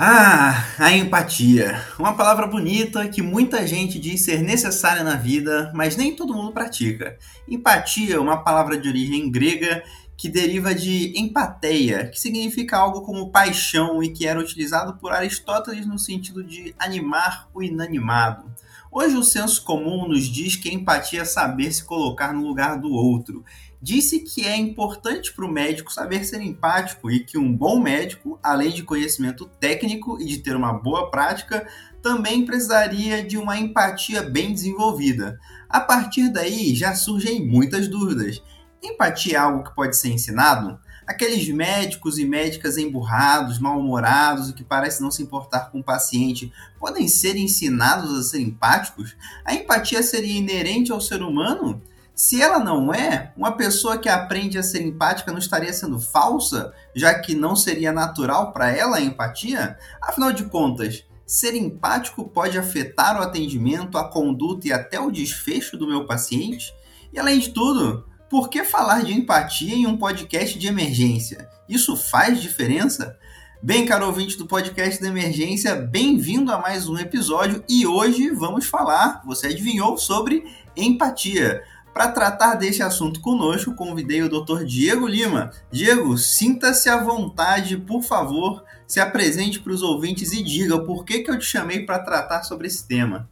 Ah, a empatia. Uma palavra bonita que muita gente diz ser necessária na vida, mas nem todo mundo pratica. Empatia é uma palavra de origem grega que deriva de empateia, que significa algo como paixão e que era utilizado por Aristóteles no sentido de animar o inanimado. Hoje o senso comum nos diz que empatia é saber se colocar no lugar do outro disse que é importante para o médico saber ser empático e que um bom médico, além de conhecimento técnico e de ter uma boa prática, também precisaria de uma empatia bem desenvolvida. A partir daí já surgem muitas dúvidas. Empatia é algo que pode ser ensinado? Aqueles médicos e médicas emburrados, mal-humorados e que parecem não se importar com o paciente podem ser ensinados a ser empáticos? A empatia seria inerente ao ser humano? Se ela não é, uma pessoa que aprende a ser empática não estaria sendo falsa, já que não seria natural para ela a empatia? Afinal de contas, ser empático pode afetar o atendimento, a conduta e até o desfecho do meu paciente? E além de tudo, por que falar de empatia em um podcast de emergência? Isso faz diferença? Bem, caro ouvinte do podcast da emergência, bem-vindo a mais um episódio e hoje vamos falar, você adivinhou, sobre empatia. Para tratar deste assunto conosco, convidei o Dr. Diego Lima. Diego, sinta-se à vontade, por favor, se apresente para os ouvintes e diga por que, que eu te chamei para tratar sobre esse tema.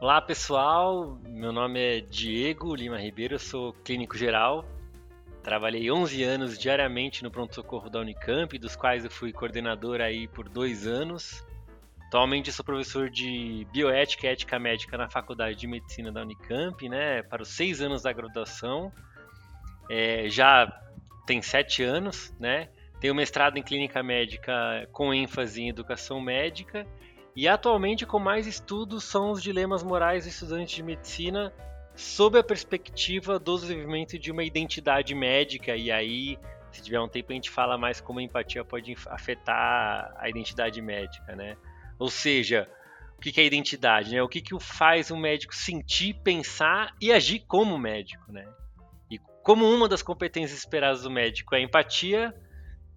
Olá pessoal, meu nome é Diego Lima Ribeiro, eu sou clínico geral. Trabalhei 11 anos diariamente no pronto-socorro da Unicamp, dos quais eu fui coordenador aí por dois anos. Atualmente sou professor de bioética e ética médica na Faculdade de Medicina da Unicamp, né, para os seis anos da graduação. É, já tem sete anos, né? Tenho mestrado em clínica médica com ênfase em educação médica e atualmente com mais estudos são os dilemas morais do estudante de medicina sob a perspectiva do desenvolvimento de uma identidade médica e aí se tiver um tempo a gente fala mais como a empatia pode afetar a identidade médica, né? Ou seja, o que é identidade, né? O que, que faz o médico sentir, pensar e agir como médico, né? E como uma das competências esperadas do médico é a empatia,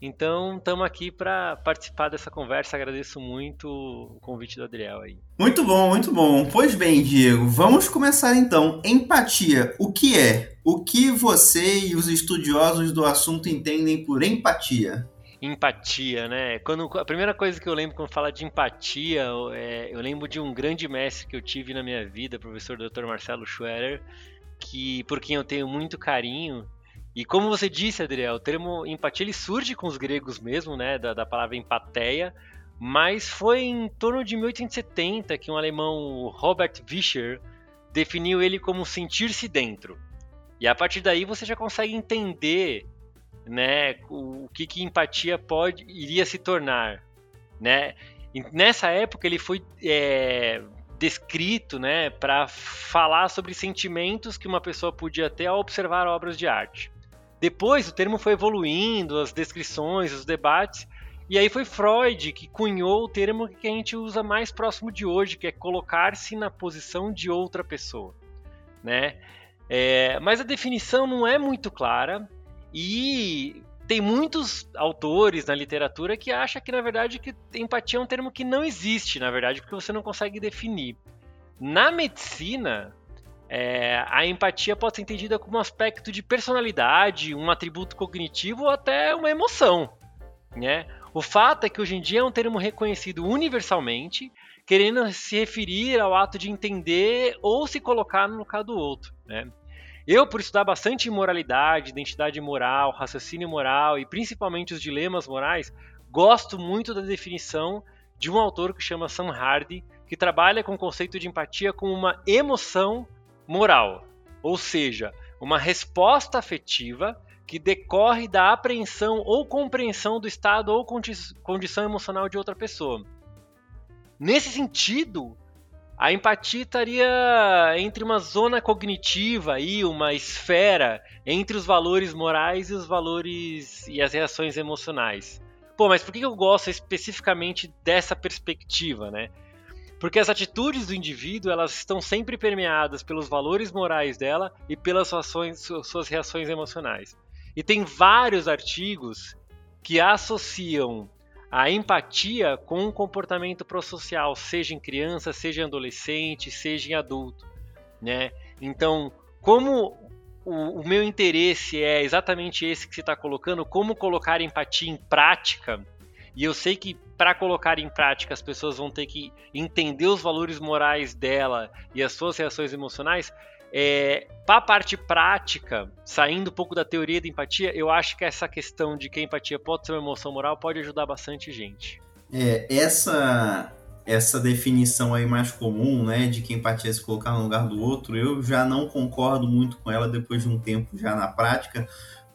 então estamos aqui para participar dessa conversa. Agradeço muito o convite do Adriel aí. Muito bom, muito bom. Pois bem, Diego, vamos começar então. Empatia, o que é? O que você e os estudiosos do assunto entendem por empatia? Empatia, né? Quando, a primeira coisa que eu lembro quando fala de empatia, é, eu lembro de um grande mestre que eu tive na minha vida, professor Dr. Marcelo Schwerer, que por quem eu tenho muito carinho. E como você disse, Adriel, o termo empatia ele surge com os gregos mesmo, né? Da, da palavra empateia, mas foi em torno de 1870 que um alemão, Robert Vischer, definiu ele como sentir-se dentro. E a partir daí você já consegue entender né, o, que, que empatia pode iria se tornar, né? E nessa época ele foi é, descrito, né, para falar sobre sentimentos que uma pessoa podia ter ao observar obras de arte. Depois o termo foi evoluindo, as descrições, os debates, e aí foi Freud que cunhou o termo que a gente usa mais próximo de hoje, que é colocar-se na posição de outra pessoa, né? É, mas a definição não é muito clara, e tem muitos autores na literatura que acham que, na verdade, que empatia é um termo que não existe, na verdade, porque você não consegue definir. Na medicina, é, a empatia pode ser entendida como um aspecto de personalidade, um atributo cognitivo ou até uma emoção. Né? O fato é que hoje em dia é um termo reconhecido universalmente, querendo se referir ao ato de entender ou se colocar no lugar do outro. Né? Eu, por estudar bastante moralidade, identidade moral, raciocínio moral e principalmente os dilemas morais, gosto muito da definição de um autor que chama Sam Hardy, que trabalha com o conceito de empatia como uma emoção moral, ou seja, uma resposta afetiva que decorre da apreensão ou compreensão do estado ou condição emocional de outra pessoa. Nesse sentido, a empatia estaria entre uma zona cognitiva e uma esfera entre os valores morais e os valores e as reações emocionais. Pô, mas por que eu gosto especificamente dessa perspectiva, né? Porque as atitudes do indivíduo elas estão sempre permeadas pelos valores morais dela e pelas ações, suas reações emocionais. E tem vários artigos que associam a empatia com o comportamento prosocial, seja em criança, seja em adolescente, seja em adulto, né? Então, como o, o meu interesse é exatamente esse que você está colocando, como colocar empatia em prática, e eu sei que para colocar em prática as pessoas vão ter que entender os valores morais dela e as suas reações emocionais, é, para a parte prática, saindo um pouco da teoria da empatia, eu acho que essa questão de que a empatia pode ser uma emoção moral pode ajudar bastante gente. É, essa essa definição aí mais comum, né, de que empatia é se colocar no lugar do outro, eu já não concordo muito com ela depois de um tempo já na prática,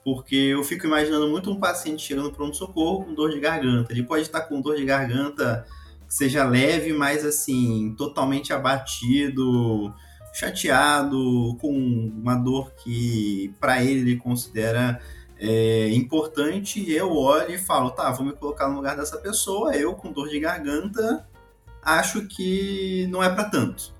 porque eu fico imaginando muito um paciente chegando para um socorro com dor de garganta. Ele pode estar com dor de garganta que seja leve, mas assim, totalmente abatido, chateado, com uma dor que para ele ele considera é, importante, e eu olho e falo, tá, vou me colocar no lugar dessa pessoa, eu com dor de garganta, acho que não é para tanto.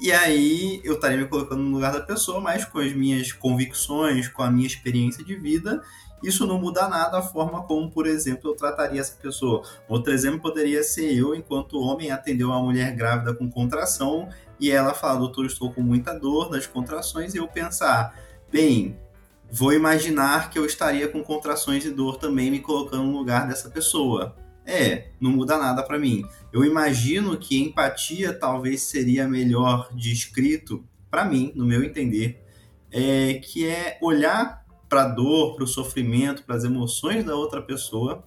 E aí eu estaria me colocando no lugar da pessoa, mas com as minhas convicções, com a minha experiência de vida, isso não muda nada a forma como, por exemplo, eu trataria essa pessoa. Outro exemplo poderia ser eu, enquanto homem, atender uma mulher grávida com contração e ela fala, doutor, estou com muita dor nas contrações, e eu pensar, bem, vou imaginar que eu estaria com contrações e dor também me colocando no lugar dessa pessoa. É, não muda nada para mim. Eu imagino que empatia talvez seria melhor descrito, para mim, no meu entender, é, que é olhar para a dor, para o sofrimento, para as emoções da outra pessoa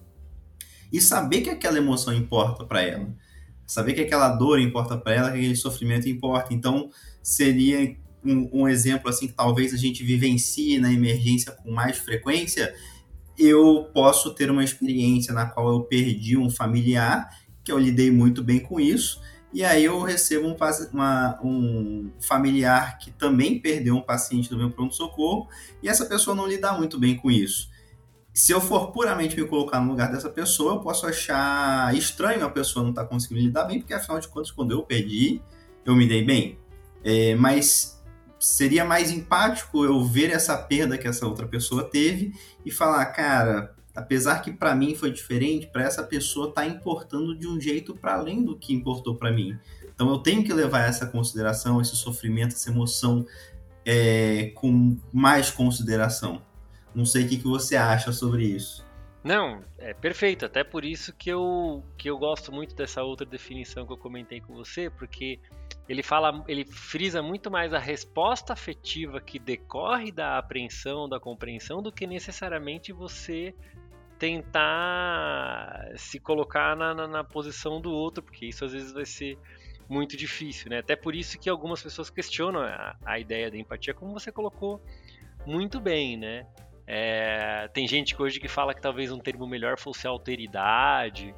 e saber que aquela emoção importa para ela saber que aquela dor importa para ela, que aquele sofrimento importa. Então, seria um, um, exemplo assim que talvez a gente vivencie na emergência com mais frequência. Eu posso ter uma experiência na qual eu perdi um familiar, que eu lidei muito bem com isso, e aí eu recebo um, uma, um familiar que também perdeu um paciente do meu pronto-socorro, e essa pessoa não lida muito bem com isso se eu for puramente me colocar no lugar dessa pessoa, eu posso achar estranho a pessoa não estar tá conseguindo lidar bem, porque afinal de contas, quando eu perdi, eu me dei bem. É, mas seria mais empático eu ver essa perda que essa outra pessoa teve e falar, cara, apesar que para mim foi diferente, para essa pessoa tá importando de um jeito para além do que importou para mim. Então eu tenho que levar essa consideração, esse sofrimento, essa emoção é, com mais consideração. Não sei o que, que você acha sobre isso. Não, é perfeito. Até por isso que eu, que eu gosto muito dessa outra definição que eu comentei com você, porque ele fala, ele frisa muito mais a resposta afetiva que decorre da apreensão, da compreensão, do que necessariamente você tentar se colocar na, na, na posição do outro, porque isso às vezes vai ser muito difícil, né? Até por isso que algumas pessoas questionam a, a ideia da empatia, como você colocou muito bem, né? É, tem gente hoje que fala que talvez um termo melhor fosse alteridade,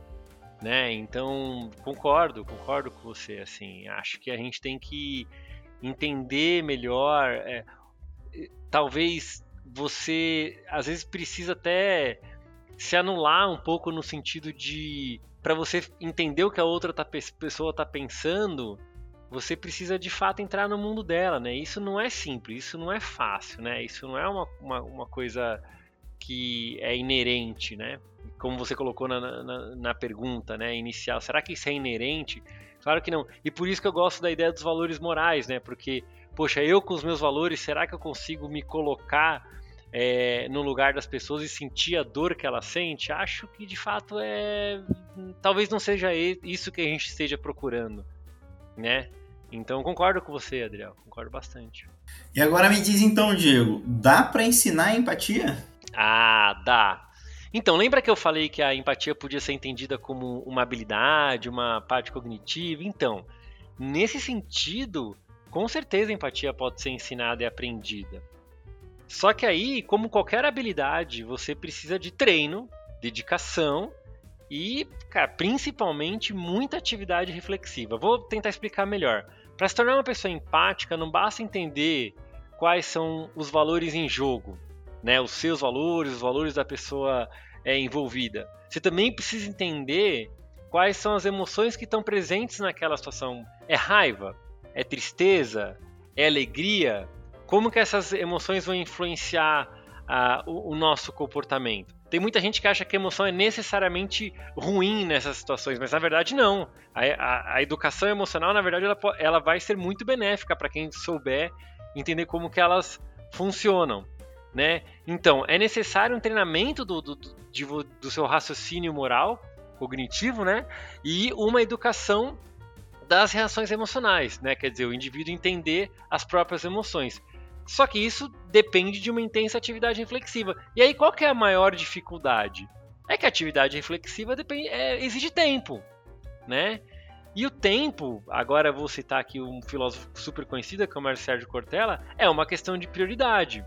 né? Então concordo, concordo com você. Assim, acho que a gente tem que entender melhor. É, talvez você às vezes precisa até se anular um pouco no sentido de para você entender o que a outra tá, pessoa está pensando, você precisa de fato entrar no mundo dela, né? Isso não é simples, isso não é fácil, né? Isso não é uma, uma, uma coisa que é inerente, né? Como você colocou na, na, na, pergunta né, inicial, será que isso é inerente? Claro que não. E por isso que eu gosto da ideia dos valores morais, né? Porque, poxa, eu com os meus valores, será que eu consigo me colocar é, no lugar das pessoas e sentir a dor que ela sente? Acho que de fato é. Talvez não seja isso que a gente esteja procurando né? Então concordo com você, Adriel, concordo bastante. E agora me diz então, Diego, dá para ensinar empatia? Ah, dá. Então, lembra que eu falei que a empatia podia ser entendida como uma habilidade, uma parte cognitiva? Então, nesse sentido, com certeza a empatia pode ser ensinada e aprendida. Só que aí, como qualquer habilidade, você precisa de treino, dedicação e, cara, principalmente muita atividade reflexiva. Vou tentar explicar melhor. Para se tornar uma pessoa empática, não basta entender quais são os valores em jogo, né? Os seus valores, os valores da pessoa é, envolvida. Você também precisa entender quais são as emoções que estão presentes naquela situação. É raiva? É tristeza? É alegria? Como que essas emoções vão influenciar o, o nosso comportamento? tem muita gente que acha que a emoção é necessariamente ruim nessas situações, mas na verdade não. A, a, a educação emocional, na verdade, ela, ela vai ser muito benéfica para quem souber entender como que elas funcionam. Né? Então, é necessário um treinamento do, do, do, seu raciocínio moral, cognitivo, né? E uma educação das reações emocionais, né? Quer dizer, o indivíduo entender as próprias emoções. Só que isso depende de uma intensa atividade reflexiva. E aí, qual que é a maior dificuldade? É que a atividade reflexiva depende, é, exige tempo, né? E o tempo, agora vou citar aqui um filósofo super conhecido, que é o Mário Sérgio Cortella, é uma questão de prioridade.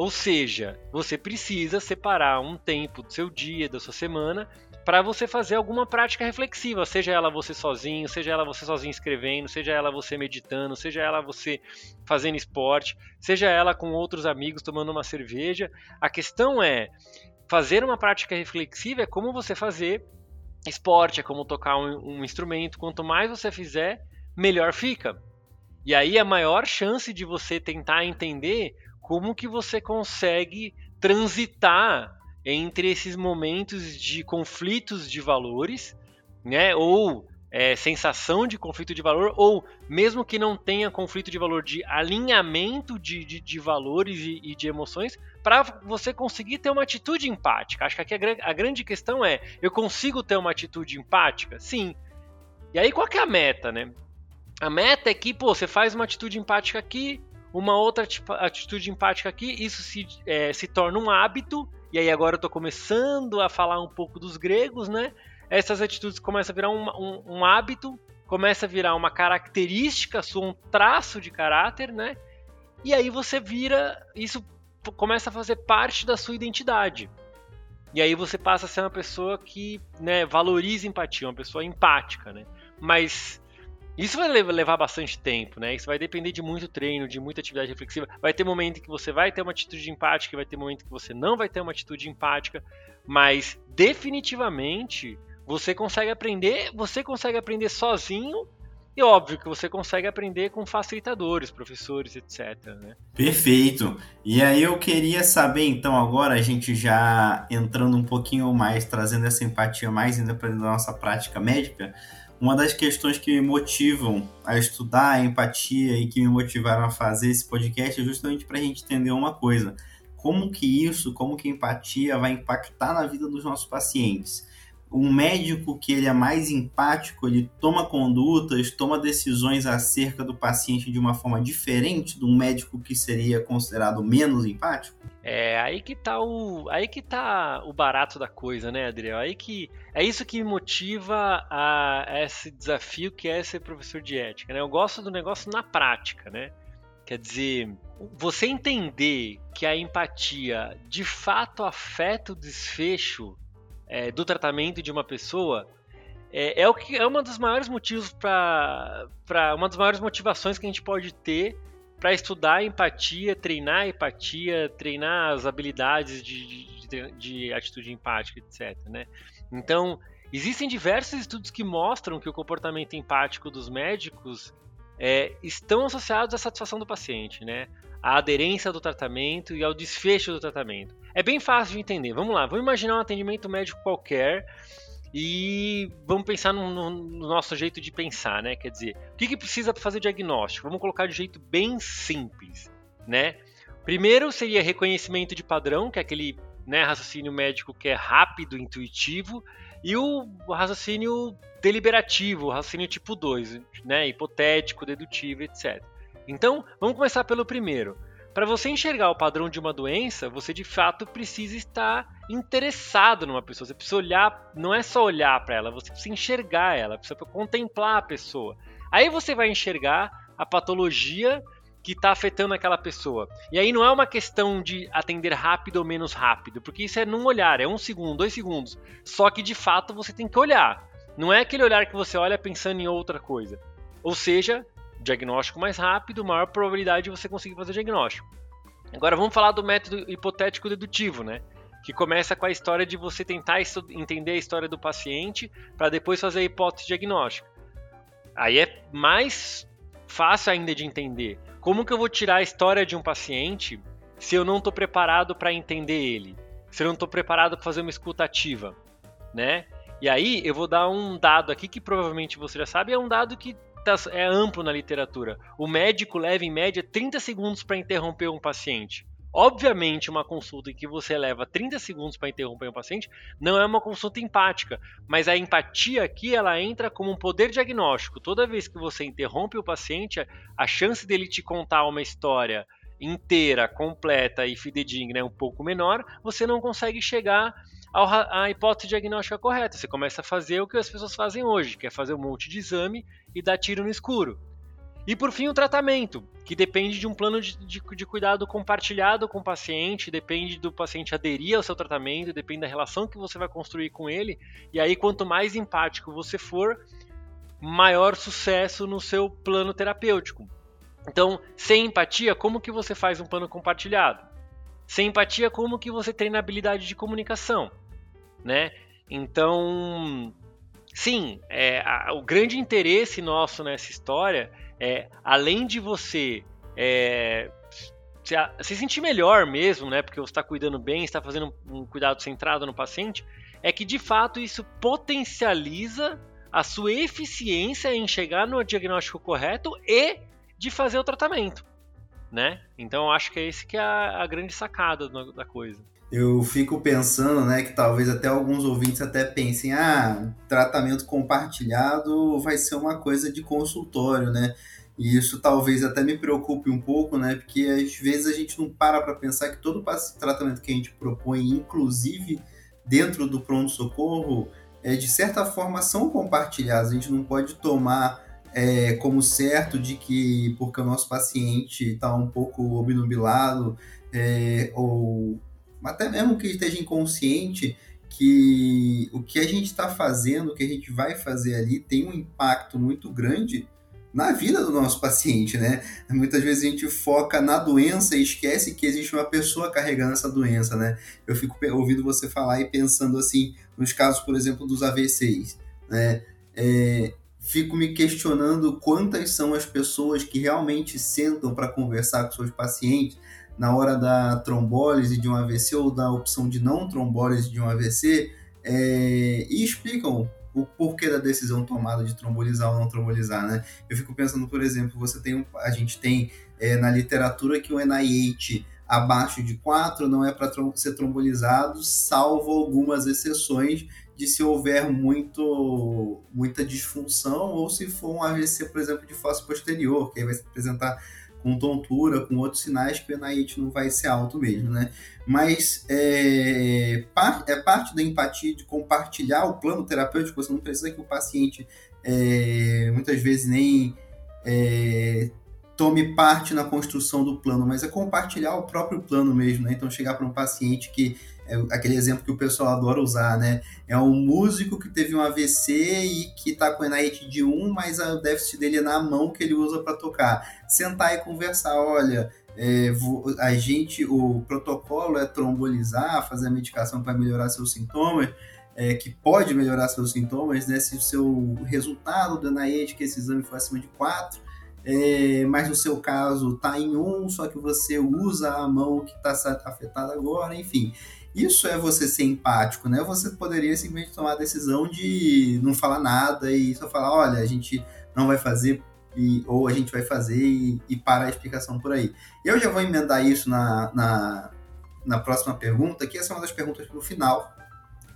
Ou seja, você precisa separar um tempo do seu dia, da sua semana, para você fazer alguma prática reflexiva, seja ela você sozinho, seja ela você sozinho escrevendo, seja ela você meditando, seja ela você fazendo esporte, seja ela com outros amigos tomando uma cerveja. A questão é fazer uma prática reflexiva é como você fazer esporte, é como tocar um, um instrumento. Quanto mais você fizer, melhor fica. E aí a maior chance de você tentar entender como que você consegue transitar entre esses momentos de conflitos de valores, né, ou é, sensação de conflito de valor, ou mesmo que não tenha conflito de valor, de alinhamento de, de, de valores e, e, de emoções, para você conseguir ter uma atitude empática. Acho que aqui a, a, grande questão é: eu consigo ter uma atitude empática? Sim. E aí qual que é a meta, né? A meta é que, pô, você faz uma atitude empática aqui, uma outra atitude empática aqui, isso se, é, se torna um hábito e aí agora eu estou começando a falar um pouco dos gregos, né? Essas atitudes começam a virar um, um, um hábito, começa a virar uma característica um traço de caráter, né? E aí você vira, isso começa a fazer parte da sua identidade. E aí você passa a ser uma pessoa que né, valoriza empatia, uma pessoa empática, né? Mas isso vai levar bastante tempo, né? Isso vai depender de muito treino, de muita atividade reflexiva. Vai ter momento que você vai ter uma atitude empática, vai ter momento que você não vai ter uma atitude empática, mas definitivamente você consegue aprender, você consegue aprender sozinho e óbvio que você consegue aprender com facilitadores, professores, etc. Né? Perfeito. E aí eu queria saber, então, agora a gente já entrando um pouquinho mais, trazendo essa empatia mais ainda para a nossa prática médica, uma das questões que me motivam a estudar a empatia e que me motivaram a fazer esse podcast é justamente para a gente entender uma coisa: como que isso, como que a empatia vai impactar na vida dos nossos pacientes um médico que ele é mais empático, ele toma condutas, toma decisões acerca do paciente de uma forma diferente de um médico que seria considerado menos empático? É, aí que tá o, aí que tá o barato da coisa, né, Adriel? Aí que é isso que motiva a, a esse desafio que é ser professor de ética, né? Eu gosto do negócio na prática, né? Quer dizer, você entender que a empatia de fato afeta o desfecho é, do tratamento de uma pessoa é, é, o que é uma dos maiores motivos para uma das maiores motivações que a gente pode ter para estudar empatia, treinar empatia, treinar as habilidades de, de, de, atitude empática, etc. Né? Então, existem diversos estudos que mostram que o comportamento empático dos médicos é, estão associados à satisfação do paciente, né? À aderência do tratamento e ao desfecho do tratamento. É bem fácil de entender. Vamos lá, vamos imaginar um atendimento médico qualquer e vamos pensar no, no, no nosso jeito de pensar, né? Quer dizer, o que, que precisa para fazer o diagnóstico? Vamos colocar de jeito bem simples, né? Primeiro seria reconhecimento de padrão, que é aquele né, raciocínio médico que é rápido, intuitivo, e o raciocínio deliberativo, raciocínio tipo 2, né, hipotético, dedutivo, etc. Então, vamos começar pelo primeiro. Para você enxergar o padrão de uma doença, você de fato precisa estar interessado numa pessoa. Você precisa olhar, não é só olhar para ela, você precisa enxergar ela, precisa contemplar a pessoa. Aí você vai enxergar a patologia que está afetando aquela pessoa. E aí não é uma questão de atender rápido ou menos rápido, porque isso é num olhar, é um segundo, dois segundos. Só que de fato você tem que olhar. Não é aquele olhar que você olha pensando em outra coisa. Ou seja, diagnóstico mais rápido, maior probabilidade de você conseguir fazer o diagnóstico. Agora vamos falar do método hipotético dedutivo, né? Que começa com a história de você tentar entender a história do paciente para depois fazer a hipótese diagnóstica. Aí é mais fácil ainda de entender. Como que eu vou tirar a história de um paciente se eu não estou preparado para entender ele? se eu não estou preparado para fazer uma escuta ativa, né? E aí eu vou dar um dado aqui que provavelmente você já sabe, é um dado que é amplo na literatura. O médico leva em média 30 segundos para interromper um paciente. Obviamente, uma consulta em que você leva 30 segundos para interromper um paciente não é uma consulta empática, mas a empatia aqui ela entra como um poder diagnóstico. Toda vez que você interrompe o paciente, a chance dele te contar uma história inteira, completa e fidedigna é um pouco menor, você não consegue chegar à hipótese diagnóstica correta. Você começa a fazer o que as pessoas fazem hoje, que é fazer um monte de exame e dar tiro no escuro. E por fim, o tratamento, que depende de um plano de, de, de, cuidado compartilhado com o paciente, depende do paciente aderir ao seu tratamento, depende da relação que você vai construir com ele. E aí, quanto mais empático você for, maior sucesso no seu plano terapêutico. Então, sem empatia, como que você faz um plano compartilhado? Sem empatia, como que você treina a habilidade de comunicação, né? Então, sim, é, a, o grande interesse nosso nessa história é, além de você é, se, se, sentir melhor mesmo, né? Porque você está cuidando bem, está fazendo um cuidado centrado no paciente, é que de fato isso potencializa a sua eficiência em chegar no diagnóstico correto e de fazer o tratamento, né? Então eu acho que é esse que é a, a grande sacada da coisa. Eu fico pensando, né, que talvez até alguns ouvintes até pensem, ah, tratamento compartilhado vai ser uma coisa de consultório, né? E isso talvez até me preocupe um pouco, né? Porque às vezes a gente não para para pensar que todo tratamento que a gente propõe, inclusive dentro do pronto-socorro, é, de certa forma são compartilhados. A gente não pode tomar é, como certo de que porque o nosso paciente está um pouco obnubilado é, ou até mesmo que esteja inconsciente, que o que a gente está fazendo, o que a gente vai fazer ali, tem um impacto muito grande na vida do nosso paciente, né? Muitas vezes a gente foca na doença e esquece que existe uma pessoa carregando essa doença, né? Eu fico ouvindo você falar e pensando assim, nos casos, por exemplo, dos AVCs, né? É, fico me questionando quantas são as pessoas que realmente sentam para conversar com seus pacientes na hora da trombólise de um AVC ou da opção de não trombólise de um AVC é, e explicam o porquê da decisão tomada de trombolizar ou não trombolizar, né? Eu fico pensando, por exemplo, você tem a gente tem é, na literatura que o NIH abaixo de 4 não é para ser trombolizado, salvo algumas exceções de se houver muito, muita disfunção ou se for um AVC, por exemplo, de fossa posterior, que aí vai se apresentar com tontura, com outros sinais que o NIH não vai ser alto mesmo, né? Mas é, é parte da empatia de compartilhar o plano terapêutico, você não precisa que o paciente é, muitas vezes nem é, tome parte na construção do plano, mas é compartilhar o próprio plano mesmo, né? Então chegar para um paciente que é aquele exemplo que o pessoal adora usar, né? É um músico que teve um AVC e que está com NIH de 1, mas o déficit dele é na mão que ele usa para tocar. Sentar e conversar, olha, é, a gente, o protocolo é trombolizar, fazer a medicação para melhorar seus sintomas, é, que pode melhorar seus sintomas, né? Se o seu resultado do NIH, que esse exame for acima de 4, é, mas no seu caso está em 1, só que você usa a mão que está afetada agora, enfim. Isso é você ser empático, né? Você poderia simplesmente tomar a decisão de não falar nada e só falar, olha, a gente não vai fazer e, ou a gente vai fazer e, e parar a explicação por aí. Eu já vou emendar isso na, na, na próxima pergunta, que essa é uma das perguntas para o final,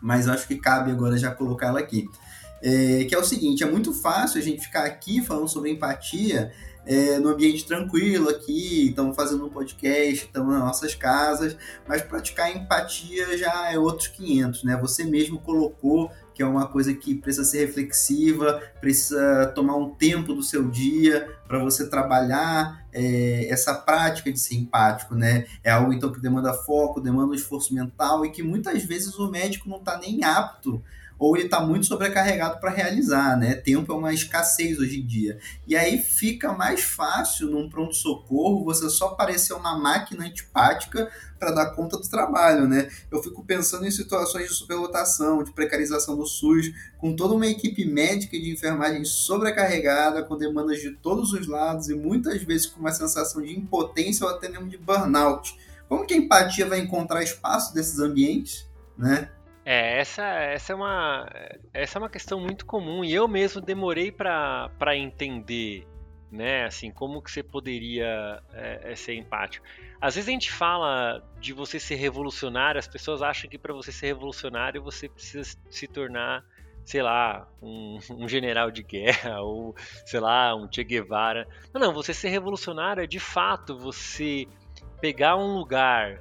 mas acho que cabe agora já colocar ela aqui. É, que é o seguinte, é muito fácil a gente ficar aqui falando sobre empatia é, no ambiente tranquilo aqui, estamos fazendo um podcast, estamos nas nossas casas, mas praticar empatia já é outros 500, né? Você mesmo colocou que é uma coisa que precisa ser reflexiva, precisa tomar um tempo do seu dia para você trabalhar é, essa prática de ser empático, né? É algo então que demanda foco, demanda um esforço mental e que muitas vezes o médico não está nem apto ou ele está muito sobrecarregado para realizar, né? Tempo é uma escassez hoje em dia. E aí fica mais fácil num pronto-socorro você só parecer uma máquina antipática para dar conta do trabalho, né? Eu fico pensando em situações de superlotação, de precarização do SUS, com toda uma equipe médica e de enfermagem sobrecarregada, com demandas de todos os lados e muitas vezes com uma sensação de impotência ou até mesmo de burnout como que a empatia vai encontrar espaço desses ambientes, né? É, essa, essa, é uma, essa é uma questão muito comum e eu mesmo demorei para entender, né? Assim, como que você poderia é, é, ser empático. Às vezes a gente fala de você ser revolucionário, as pessoas acham que para você ser revolucionário você precisa se tornar, sei lá, um, um, general de guerra ou, sei lá, um Che Guevara. Não, não, você ser revolucionário é de fato você pegar um lugar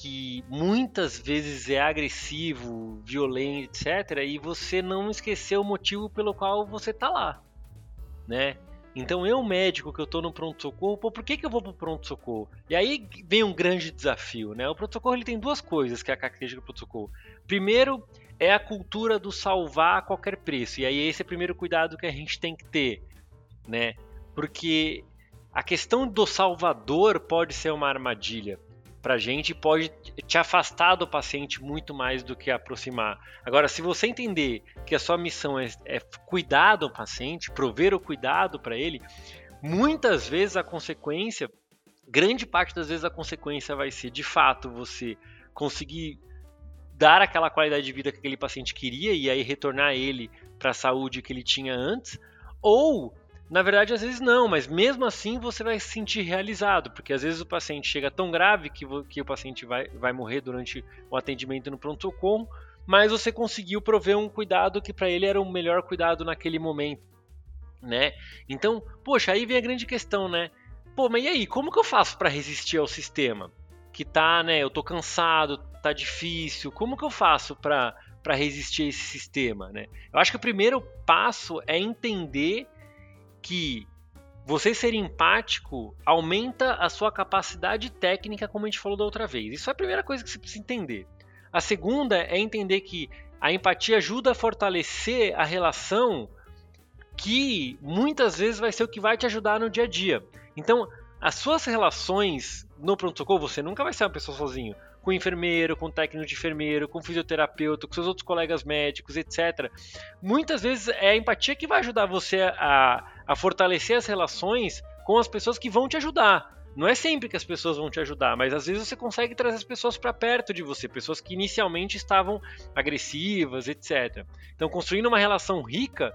que muitas vezes é agressivo, violento, etc., e você não esquecer o motivo pelo qual você tá lá, né? Então eu, médico, que eu tô no pronto-socorro, por que, que eu vou pro pronto-socorro? E aí vem um grande desafio, né? O pronto-socorro ele tem duas coisas que é a característica do pronto-socorro. Primeiro, é a cultura do salvar a qualquer preço. E aí esse é o primeiro cuidado que a gente tem que ter, né? Porque a questão do salvador pode ser uma armadilha para a gente pode te afastar do paciente muito mais do que aproximar. Agora, se você entender que a sua missão é, é cuidar do paciente, prover o cuidado para ele, muitas vezes a consequência, grande parte das vezes a consequência vai ser, de fato, você conseguir dar aquela qualidade de vida que aquele paciente queria e aí retornar ele para a saúde que ele tinha antes, ou na verdade, às vezes não, mas mesmo assim você vai se sentir realizado, porque às vezes o paciente chega tão grave que, que o paciente vai, vai morrer durante o atendimento no pronto-socorro, mas você conseguiu prover um cuidado que para ele era o melhor cuidado naquele momento, né? Então, poxa, aí vem a grande questão, né? Pô, mas e aí, como que eu faço para resistir ao sistema? Que tá, né, eu tô cansado, tá difícil, como que eu faço para resistir a esse sistema, né? Eu acho que o primeiro passo é entender que você ser empático aumenta a sua capacidade técnica, como a gente falou da outra vez. Isso é a primeira coisa que você precisa entender. A segunda é entender que a empatia ajuda a fortalecer a relação que muitas vezes vai ser o que vai te ajudar no dia a dia. Então, as suas relações no pronto-socorro, você nunca vai ser uma pessoa sozinho com enfermeiro, com técnico de enfermeiro, com fisioterapeuta, com seus outros colegas médicos, etc. Muitas vezes é a empatia que vai ajudar você a, a fortalecer as relações com as pessoas que vão te ajudar. Não é sempre que as pessoas vão te ajudar, mas às vezes você consegue trazer as pessoas para perto de você, pessoas que inicialmente estavam agressivas, etc. Então, construindo uma relação rica,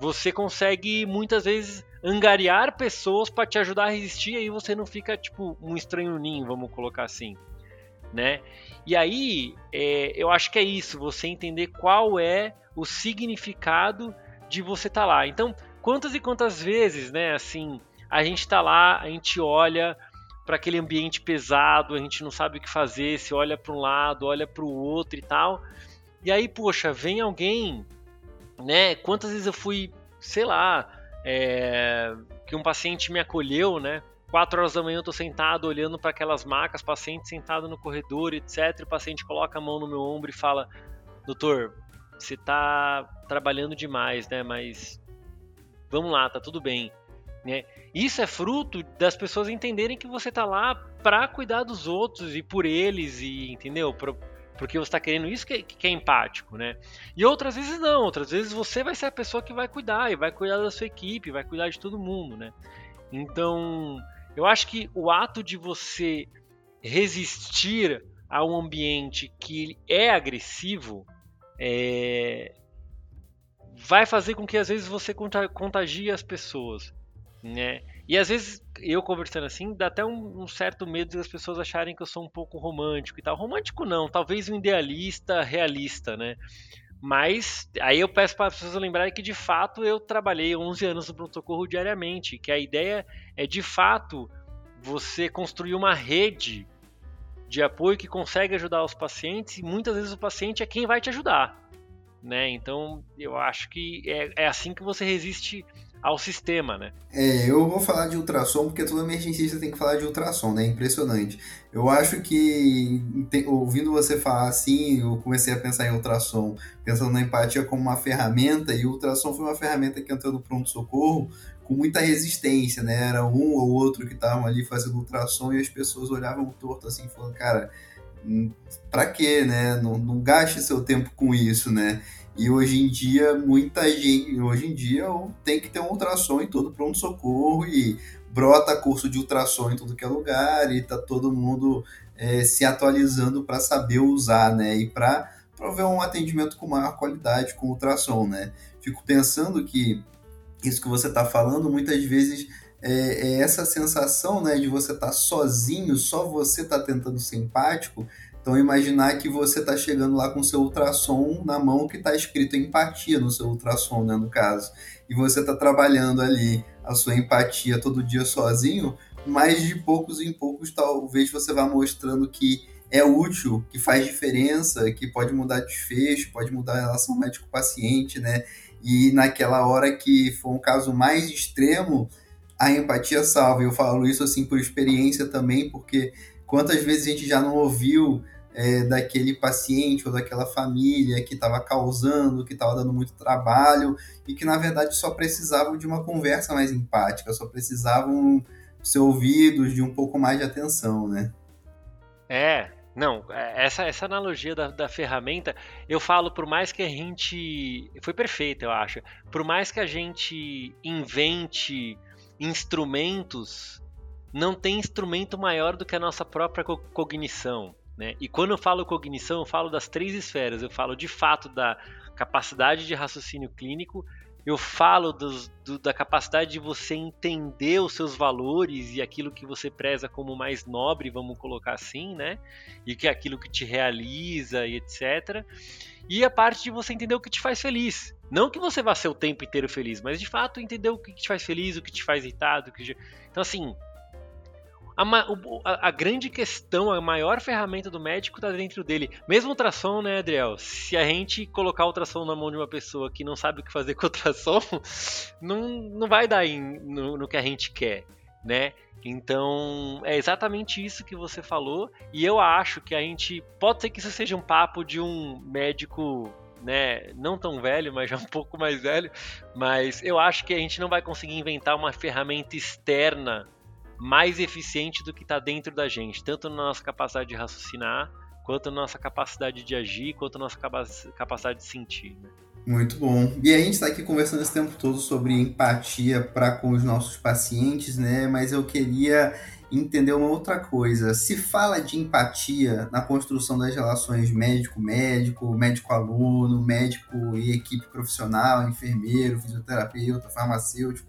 você consegue muitas vezes angariar pessoas para te ajudar a resistir e aí você não fica tipo um estranho ninho, vamos colocar assim né? E aí, é, eu acho que é isso, você entender qual é o significado de você estar tá lá. Então, quantas e quantas vezes, né, assim, a gente está lá, a gente olha para aquele ambiente pesado, a gente não sabe o que fazer, se olha para um lado, olha para o outro e tal. E aí, poxa, vem alguém, né? Quantas vezes eu fui, sei lá, é, que um paciente me acolheu, né? 4 horas da manhã eu tô sentado olhando para aquelas macas, paciente sentado no corredor, etc. O paciente coloca a mão no meu ombro e fala: Doutor, você tá trabalhando demais, né? Mas vamos lá, tá tudo bem. Né? Isso é fruto das pessoas entenderem que você tá lá para cuidar dos outros e por eles, e entendeu? porque você está querendo isso que, que, é empático, né? E outras vezes não, outras vezes você vai ser a pessoa que vai cuidar e vai cuidar da sua equipe, vai cuidar de todo mundo, né? Então, eu acho que o ato de você resistir a um ambiente que é agressivo é, vai fazer com que às vezes você contagie as pessoas, né? E às vezes eu conversando assim dá até um, um certo medo das pessoas acharem que eu sou um pouco romântico e tal. Romântico não, talvez um idealista, realista, né? Mas aí eu peço para as pessoas lembrarem que de fato eu trabalhei 11 anos no pronto-socorro diariamente, que a ideia é de fato você construir uma rede de apoio que consegue ajudar os pacientes e muitas vezes o paciente é quem vai te ajudar, né? Então eu acho que é, é assim que você resiste ao sistema, né? É, eu vou falar de ultrassom porque toda emergencista tem que falar de ultrassom, né? Impressionante. Eu acho que, ouvindo você falar assim, eu comecei a pensar em ultrassom, pensando na empatia como uma ferramenta, e o ultrassom foi uma ferramenta que entrou no pronto-socorro com muita resistência, né? Era um ou outro que estavam ali fazendo ultrassom e as pessoas olhavam torto assim, falando, cara, hum, pra quê, né? Não, não gaste seu tempo com isso, né? E hoje em dia, muita gente, hoje em dia, tem que ter um ultrassom em todo pronto-socorro e brota curso de ultrassom em tudo que é lugar e tá todo mundo é, se atualizando para saber usar, né? E para prover um atendimento com maior qualidade com ultrassom, né? Fico pensando que isso que você está falando muitas vezes é, é, essa sensação, né, de você estar tá sozinho, só você está tentando ser empático. Então imaginar que você está chegando lá com seu ultrassom na mão que está escrito empatia no seu ultrassom, né, no caso, e você está trabalhando ali a sua empatia todo dia sozinho, mas de poucos em poucos talvez você vá mostrando que é útil, que faz diferença, que pode mudar desfecho, pode mudar a relação médico-paciente, né? E naquela hora que for um caso mais extremo, a empatia salva. Eu falo isso assim por experiência também, porque quantas vezes a gente já não ouviu é, daquele paciente ou daquela família que estava causando, que estava dando muito trabalho e que na verdade só precisavam de uma conversa mais empática, só precisavam ser ouvidos, de um pouco mais de atenção, né? É, não, é, essa, essa analogia da, da ferramenta, eu falo, por mais que a gente. Foi perfeito, eu acho. Por mais que a gente invente instrumentos, não tem instrumento maior do que a nossa própria cognição. Né? E quando eu falo cognição, eu falo das três esferas. Eu falo de fato da capacidade de raciocínio clínico, eu falo dos, do, da capacidade de você entender os seus valores e aquilo que você preza como mais nobre, vamos colocar assim, né? E que é aquilo que te realiza e etc. E a parte de você entender o que te faz feliz. Não que você vá ser o tempo inteiro feliz, mas de fato entender o que te faz feliz, o que te faz irritado. Que... Então, assim, a, a, grande questão, a maior ferramenta do médico está dentro dele. Mesmo ultrassom, né, Adriel? Se a gente colocar ultrassom na mão de uma pessoa que não sabe o que fazer com ultrassom, não, não vai dar em, no, no que a gente quer, né? Então, é exatamente isso que você falou, e eu acho que a gente. Pode ser que isso seja um papo de um médico né, não tão velho, mas já um pouco mais velho, mas eu acho que a gente não vai conseguir inventar uma ferramenta externa mais eficiente do que está dentro da gente, tanto na nossa capacidade de raciocinar, quanto na nossa capacidade de agir, quanto na nossa capacidade de sentir. Né? Muito bom. E a gente está aqui conversando esse tempo todo sobre empatia para com os nossos pacientes, né? Mas eu queria entender uma outra coisa. Se fala de empatia na construção das relações médico-médico, médico-aluno, médico e equipe profissional, enfermeiro, fisioterapeuta, farmacêutico,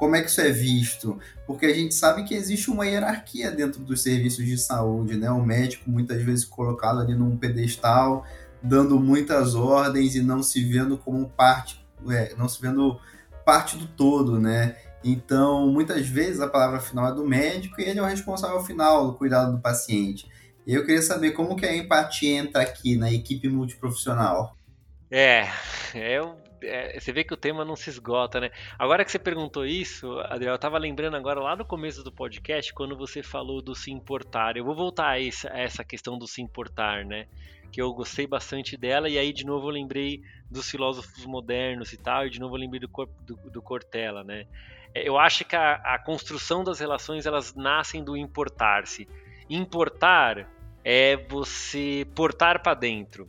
como é que isso é visto? Porque a gente sabe que existe uma hierarquia dentro dos serviços de saúde, né? O médico muitas vezes colocado ali num pedestal, dando muitas ordens e não se vendo como parte, é, não se vendo parte do todo, né? Então, muitas vezes a palavra final é do médico e ele é o responsável final do cuidado do paciente. Eu queria saber como que a empatia entra aqui na equipe multiprofissional. É, é é, você vê que o tema não se esgota, né? Agora que você perguntou isso, Adriel, eu tava lembrando agora lá no começo do podcast, quando você falou do se importar. Eu vou voltar a essa, a essa questão do se importar, né? Que eu gostei bastante dela, e aí de novo eu lembrei dos filósofos modernos e tal, e de novo eu lembrei do, do, do Cortella, né? É, eu acho que a, a construção das relações elas nascem do importar-se. Importar é você portar para dentro,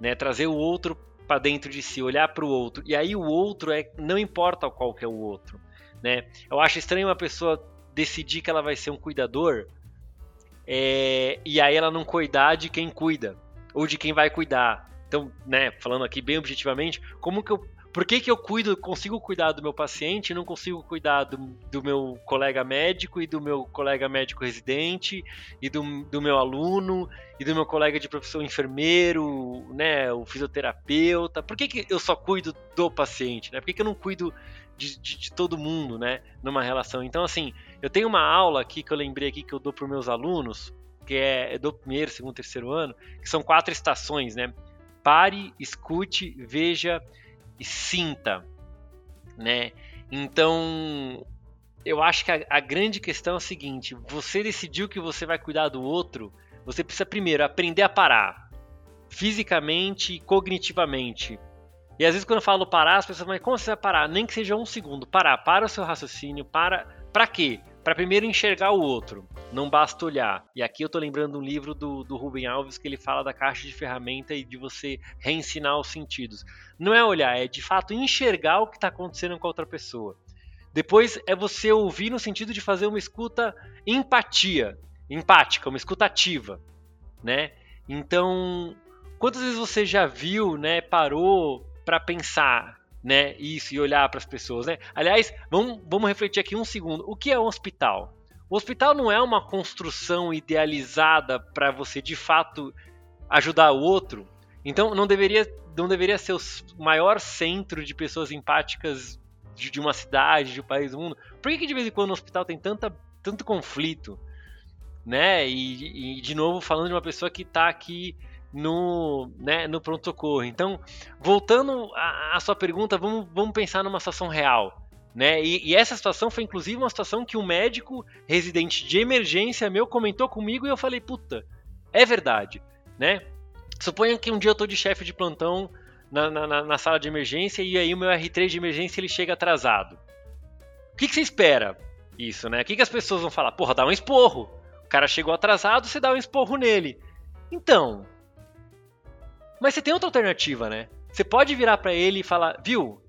né? Trazer o outro para dentro de si, olhar para o outro. E aí o outro é não importa qual que é o outro, né? Eu acho estranho uma pessoa decidir que ela vai ser um cuidador é, e aí ela não cuidar de quem cuida ou de quem vai cuidar. Então, né, falando aqui bem objetivamente, como que eu por que, que eu cuido, consigo cuidar do meu paciente e não consigo cuidar do, do, meu colega médico e do meu colega médico residente e do, do meu aluno e do meu colega de profissão enfermeiro, né, o fisioterapeuta? Por que, que eu só cuido do paciente? Né? Por que, que eu não cuido de, de, de todo mundo né, numa relação? Então, assim, eu tenho uma aula aqui que eu lembrei aqui que eu dou para meus alunos, que é, é do primeiro, segundo, terceiro ano, que são quatro estações, né? Pare, escute, veja e sinta, né? Então, eu acho que a, a, grande questão é a seguinte: você decidiu que você vai cuidar do outro, você precisa primeiro aprender a parar, fisicamente e cognitivamente. E às vezes quando eu falo parar, as pessoas, mas como você vai parar? Nem que seja um segundo. Parar, para o seu raciocínio, para. Para quê? Para primeiro enxergar o outro, não basta olhar. E aqui eu estou lembrando um livro do, do Rubem Alves que ele fala da caixa de ferramenta e de você reensinar os sentidos. Não é olhar, é de fato enxergar o que está acontecendo com a outra pessoa. Depois é você ouvir no sentido de fazer uma escuta empatia. empática, uma escutativa, né? Então, quantas vezes você já viu, né, parou para pensar, né, isso e olhar para as pessoas, né? Aliás, vamos, vamos refletir aqui um segundo. O que é um hospital? O hospital não é uma construção idealizada para você de fato ajudar o outro. Então, não deveria, não deveria ser o maior centro de pessoas empáticas de, de uma cidade, de um país, do mundo. Por que, que de vez em quando no hospital tem tanta, tanto conflito? Né? E, e de novo, falando de uma pessoa que está aqui no, né, no pronto-socorro. Então, voltando à, sua pergunta, vamos, vamos pensar numa situação real. Né? E, e, essa situação foi inclusive uma situação que um médico residente de emergência meu comentou comigo e eu falei, puta, é verdade. Né? Suponha que um dia eu estou de chefe de plantão na, na, na, sala de emergência e aí o meu R3 de emergência ele chega atrasado. O que, que você espera? Isso, né? O que, que as pessoas vão falar? Porra, dá um esporro. O cara chegou atrasado, você dá um esporro nele. Então, mas você tem outra alternativa, né? Você pode virar para ele e falar, viu,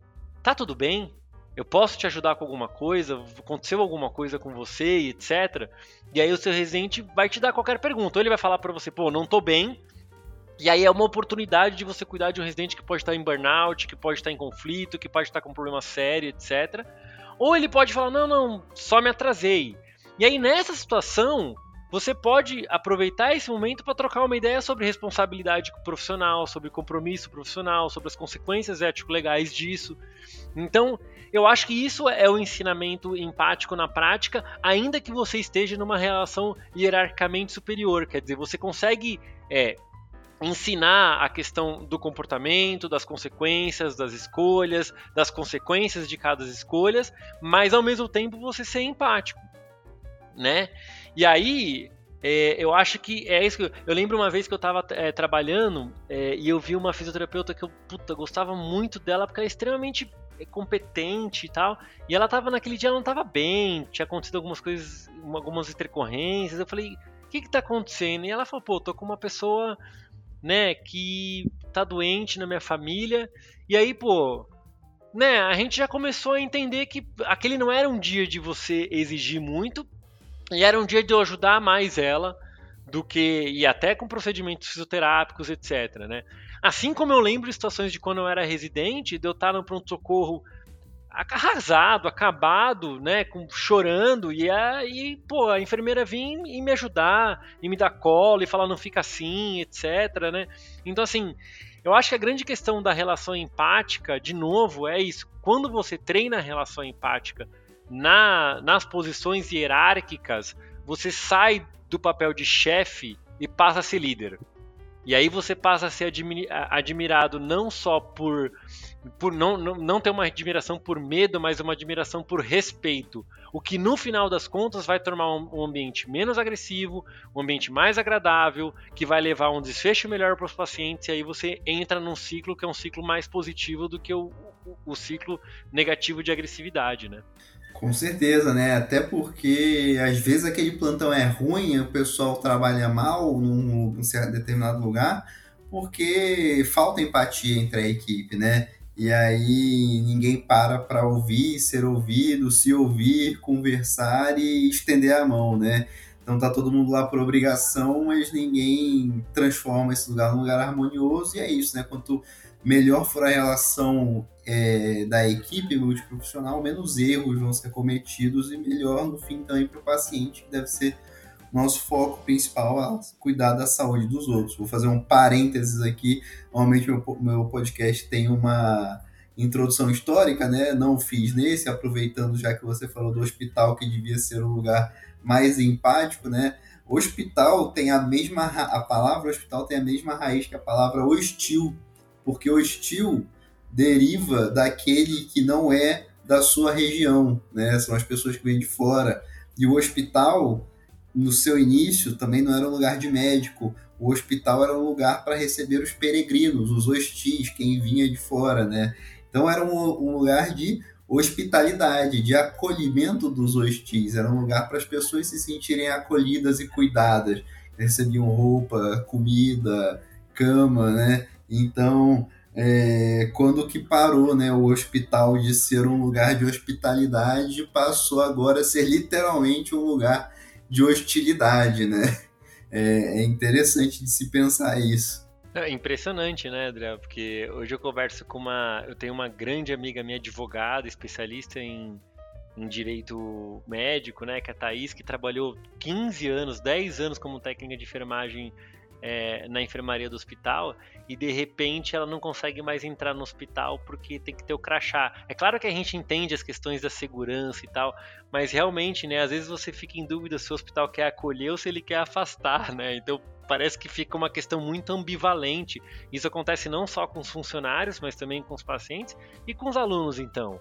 tá tudo bem? Eu posso te ajudar com alguma coisa? Aconteceu alguma coisa com você, etc. E aí o seu residente vai te dar qualquer pergunta. Ou ele vai falar para você, pô, não tô bem. E aí é uma oportunidade de você cuidar de um residente que pode estar em burnout, que pode estar em conflito, que pode estar com um problema sério, etc. Ou ele pode falar, não, não, só me atrasei. E aí nessa situação, você pode aproveitar esse momento para trocar uma ideia sobre responsabilidade profissional, sobre compromisso profissional, sobre as consequências ético-legais disso. Então, eu acho que isso é o ensinamento empático na prática, ainda que você esteja numa relação hierarquicamente superior. Quer dizer, você consegue é, ensinar a questão do comportamento, das consequências das escolhas, das consequências de cada escolha, mas ao mesmo tempo você ser empático, né? E aí, é, eu acho que é isso que eu, eu lembro uma vez que eu estava é, trabalhando é, e eu vi uma fisioterapeuta que eu puta, gostava muito dela porque ela é extremamente é, competente e tal. E ela tava naquele dia ela não estava bem, tinha acontecido algumas coisas, algumas intercorrências. Eu falei, o que que tá acontecendo? E ela falou, pô, tô com uma pessoa, né, que tá doente na minha família. E aí, pô, né, a gente já começou a entender que aquele não era um dia de você exigir muito, e era um dia de eu ajudar mais ela do que e até com procedimentos fisioterápicos, etc. Né? Assim como eu lembro situações de quando eu era residente, de eu estar no pronto-socorro arrasado, acabado, né, com, chorando, e aí, pô, a enfermeira vir e me ajudar, e me dar colo, e falar não fica assim, etc, né? Então, assim, eu acho que a grande questão da relação empática, de novo, é isso. Quando você treina a relação empática na, nas posições hierárquicas, você sai do papel de chefe e passa a ser líder. E aí você passa a ser admirado não só por, por não, não, não ter uma admiração por medo, mas uma admiração por respeito. O que no final das contas vai tornar um ambiente menos agressivo, um ambiente mais agradável, que vai levar a um desfecho melhor para os pacientes, e aí você entra num ciclo que é um ciclo mais positivo do que o, o, o ciclo negativo de agressividade, né? Com certeza, né? Até porque às vezes aquele plantão é ruim, o pessoal trabalha mal num, num determinado lugar, porque falta empatia entre a equipe, né? E aí ninguém para para ouvir, ser ouvido, se ouvir, conversar e estender a mão, né? Então tá todo mundo lá por obrigação, mas ninguém transforma esse lugar num lugar harmonioso e é isso, né? Quanto melhor for a relação é, da equipe multiprofissional, menos erros vão ser cometidos e melhor no fim também para o paciente, que deve ser nosso foco principal cuidar da saúde dos outros. Vou fazer um parênteses aqui. Normalmente meu, meu podcast tem uma introdução histórica, né? Não fiz nesse, aproveitando já que você falou do hospital que devia ser um lugar mais empático, né? Hospital tem a mesma a palavra hospital tem a mesma raiz que a palavra hostil porque hostil deriva daquele que não é da sua região, né? São as pessoas que vêm de fora. E o hospital, no seu início, também não era um lugar de médico. O hospital era um lugar para receber os peregrinos, os hostis, quem vinha de fora, né? Então era um, um lugar de hospitalidade, de acolhimento dos hostis. Era um lugar para as pessoas se sentirem acolhidas e cuidadas. Recebiam roupa, comida, cama, né? Então, é, quando que parou né, o hospital de ser um lugar de hospitalidade, passou agora a ser literalmente um lugar de hostilidade, né? É, é interessante de se pensar isso. É impressionante, né, André? Porque hoje eu converso com uma. Eu tenho uma grande amiga minha, advogada, especialista em, em direito médico, né, que é a Thaís, que trabalhou 15 anos, 10 anos como técnica de enfermagem é, na enfermaria do hospital e de repente ela não consegue mais entrar no hospital porque tem que ter o crachá. É claro que a gente entende as questões da segurança e tal, mas realmente, né, às vezes você fica em dúvida se o hospital quer acolher ou se ele quer afastar, né? Então parece que fica uma questão muito ambivalente. Isso acontece não só com os funcionários, mas também com os pacientes e com os alunos, então.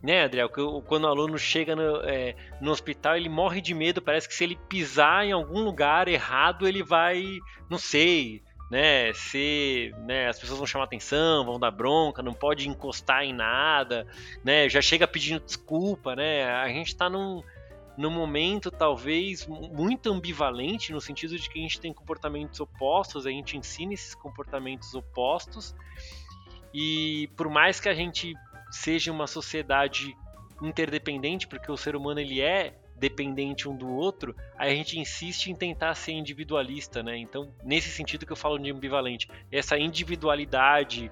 Né, Adriel? Quando o aluno chega no, é, no, hospital, ele morre de medo. Parece que se ele pisar em algum lugar errado, ele vai, não sei, né? Se né, as pessoas vão chamar atenção, vão dar bronca, não pode encostar em nada, né? Já chega pedindo desculpa, né? A gente está num, num momento talvez muito ambivalente no sentido de que a gente tem comportamentos opostos, a gente ensina esses comportamentos opostos e por mais que a gente seja uma sociedade interdependente, porque o ser humano ele é dependente um do outro, aí a gente insiste em tentar ser individualista, né? Então, nesse sentido que eu falo de ambivalente, essa individualidade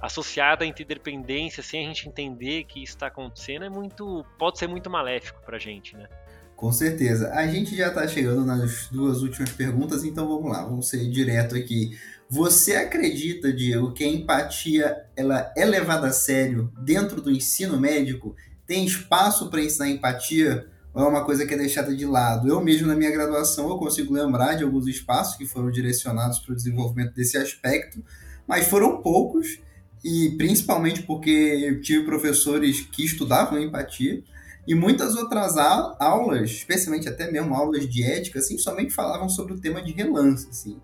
associada à interdependência, sem a gente entender que isso está acontecendo, é muito, pode ser muito maléfico para a gente, né? Com certeza. A gente já está chegando nas duas últimas perguntas, então vamos lá, vamos ser direto aqui. Você acredita, Diego, que a empatia ela é levada a sério dentro do ensino médico? Tem espaço para ensinar empatia? Ou é uma coisa que é deixada de lado? Eu mesmo, na minha graduação, eu consigo lembrar de alguns espaços que foram direcionados para o desenvolvimento desse aspecto, mas foram poucos, e principalmente porque eu tive professores que estudavam empatia, e muitas outras aulas, especialmente até mesmo aulas de ética, assim, somente falavam sobre o tema de relance, assim.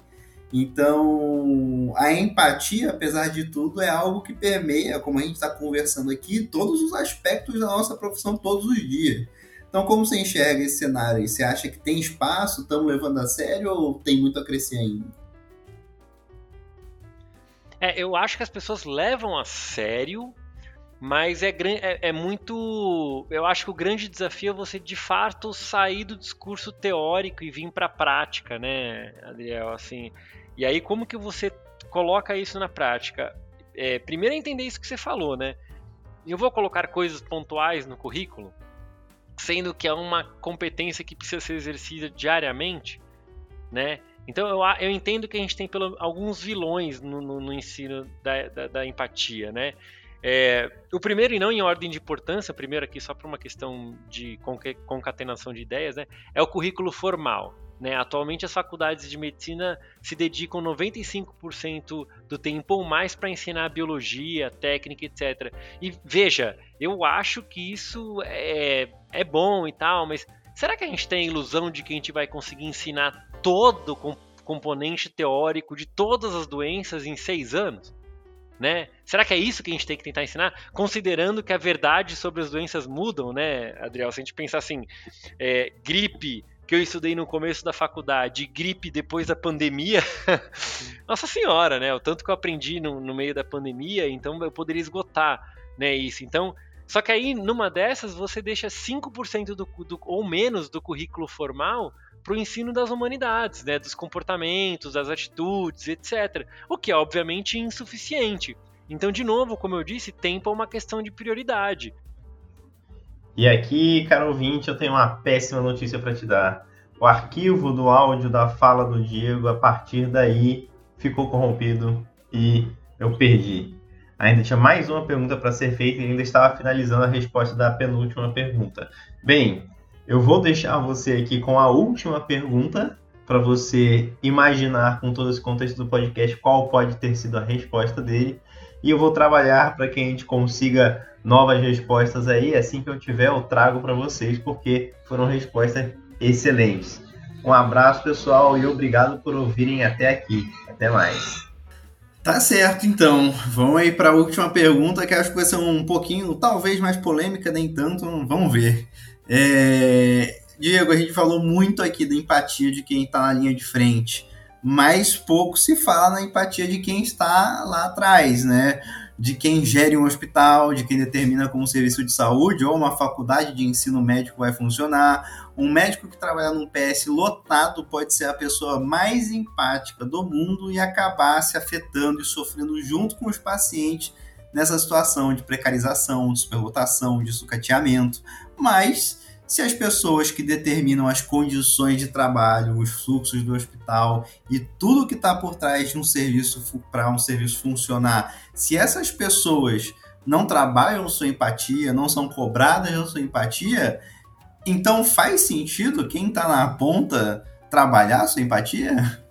Então, a empatia, apesar de tudo, é algo que permeia, como a gente está conversando aqui, todos os aspectos da nossa profissão todos os dias. Então, como você enxerga esse cenário? Você acha que tem espaço, estamos levando a sério ou tem muito a crescer ainda? É, eu acho que as pessoas levam a sério, mas é, é, é, muito. Eu acho que o grande desafio é você de fato sair do discurso teórico e vir para a prática, né, Adriel? Assim, e aí, como que você coloca isso na prática? É, primeiro é entender isso que você falou, né? Eu vou colocar coisas pontuais no currículo, sendo que é uma competência que precisa ser exercida diariamente, né? Então eu, eu entendo que a gente tem pelo, alguns vilões no, no, no ensino da, da, da, empatia, né? É, o primeiro, e não em ordem de importância, primeiro aqui só para uma questão de concatenação de ideias, né? É o currículo formal. Né? Atualmente, as faculdades de medicina se dedicam 95% do tempo ou mais para ensinar biologia, técnica, etc. E veja, eu acho que isso é, é bom e tal, mas será que a gente tem a ilusão de que a gente vai conseguir ensinar todo o componente teórico de todas as doenças em seis anos? Né? Será que é isso que a gente tem que tentar ensinar? Considerando que a verdade sobre as doenças mudam, né, Adriel? Se a gente pensar assim, é, gripe, que eu estudei no começo da faculdade, gripe depois da pandemia, nossa senhora, né? O tanto que eu aprendi no, no, meio da pandemia, então eu poderia esgotar, né? Isso. Então, só que aí numa dessas você deixa 5% do, do, ou menos do currículo formal para o ensino das humanidades, né? Dos comportamentos, das atitudes, etc. O que é obviamente insuficiente. Então, de novo, como eu disse, tempo é uma questão de prioridade. E aqui, caro ouvinte, eu tenho uma péssima notícia para te dar. O arquivo do áudio da fala do Diego, a partir daí, ficou corrompido e eu perdi. Ainda tinha mais uma pergunta para ser feita e ainda estava finalizando a resposta da penúltima pergunta. Bem, eu vou deixar você aqui com a última pergunta para você imaginar com todo esse contexto do podcast qual pode ter sido a resposta dele. E eu vou trabalhar para que a gente consiga novas respostas aí. Assim que eu tiver, eu trago para vocês, porque foram respostas excelentes. Um abraço, pessoal, e obrigado por ouvirem até aqui. Até mais. Tá certo, então. Vamos aí para a última pergunta, que acho que vai ser um pouquinho, talvez mais polêmica, nem tanto. Vamos ver. É... Diego, a gente falou muito aqui da empatia de quem está na linha de frente, mas pouco se fala na empatia de quem está lá atrás, né? De quem gere um hospital, de quem determina como um serviço de saúde ou uma faculdade de ensino médico vai funcionar. Um médico que trabalha num PS lotado pode ser a pessoa mais empática do mundo e acabar se afetando e sofrendo junto com os pacientes nessa situação de precarização, de superlotação, de sucateamento. Mas se as pessoas que determinam as condições de trabalho, os fluxos do hospital e tudo que está por trás de um serviço para um serviço funcionar, se essas pessoas não trabalham sua empatia, não são cobradas da sua empatia, então faz sentido quem está na ponta trabalhar sua empatia?